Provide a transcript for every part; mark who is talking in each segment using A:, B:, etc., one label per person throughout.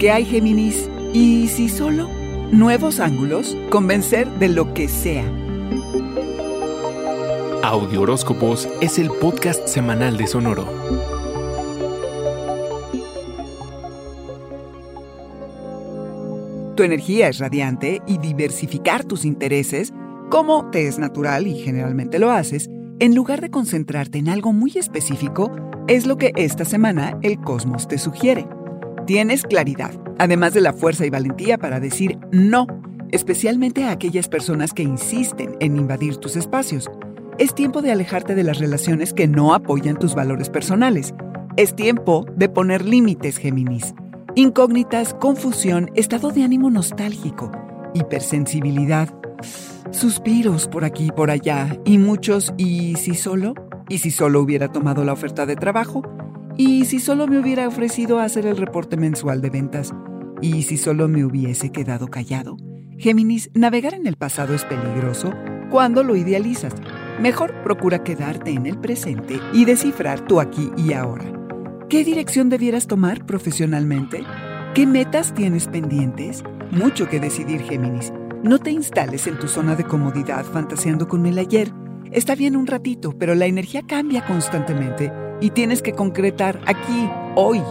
A: ¿Qué hay, Géminis? ¿Y si solo? Nuevos ángulos, convencer de lo que sea.
B: Audio Horóscopos es el podcast semanal de Sonoro.
A: Tu energía es radiante y diversificar tus intereses, como te es natural y generalmente lo haces, en lugar de concentrarte en algo muy específico, es lo que esta semana el cosmos te sugiere. Tienes claridad, además de la fuerza y valentía para decir no, especialmente a aquellas personas que insisten en invadir tus espacios. Es tiempo de alejarte de las relaciones que no apoyan tus valores personales. Es tiempo de poner límites, Géminis. Incógnitas, confusión, estado de ánimo nostálgico, hipersensibilidad, suspiros por aquí y por allá, y muchos ¿y si solo? ¿Y si solo hubiera tomado la oferta de trabajo? ¿Y si solo me hubiera ofrecido hacer el reporte mensual de ventas? ¿Y si solo me hubiese quedado callado? Géminis, navegar en el pasado es peligroso cuando lo idealizas. Mejor procura quedarte en el presente y descifrar tu aquí y ahora. ¿Qué dirección debieras tomar profesionalmente? ¿Qué metas tienes pendientes? Mucho que decidir, Géminis. No te instales en tu zona de comodidad fantaseando con el ayer. Está bien un ratito, pero la energía cambia constantemente y tienes que concretar aquí, hoy.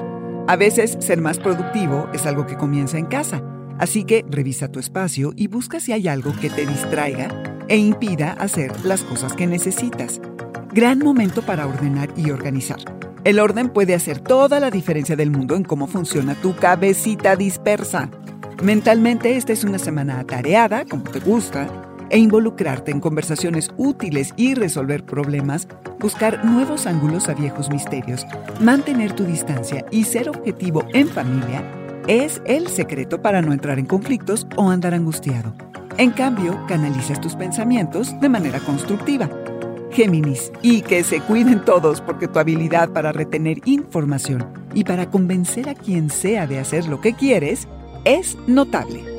A: A veces ser más productivo es algo que comienza en casa, así que revisa tu espacio y busca si hay algo que te distraiga e impida hacer las cosas que necesitas. Gran momento para ordenar y organizar. El orden puede hacer toda la diferencia del mundo en cómo funciona tu cabecita dispersa. Mentalmente esta es una semana atareada, como te gusta, e involucrarte en conversaciones útiles y resolver problemas, buscar nuevos ángulos a viejos misterios, mantener tu distancia y ser objetivo en familia es el secreto para no entrar en conflictos o andar angustiado. En cambio, canalizas tus pensamientos de manera constructiva Géminis, y que se cuiden todos porque tu habilidad para retener información y para convencer a quien sea de hacer lo que quieres es notable.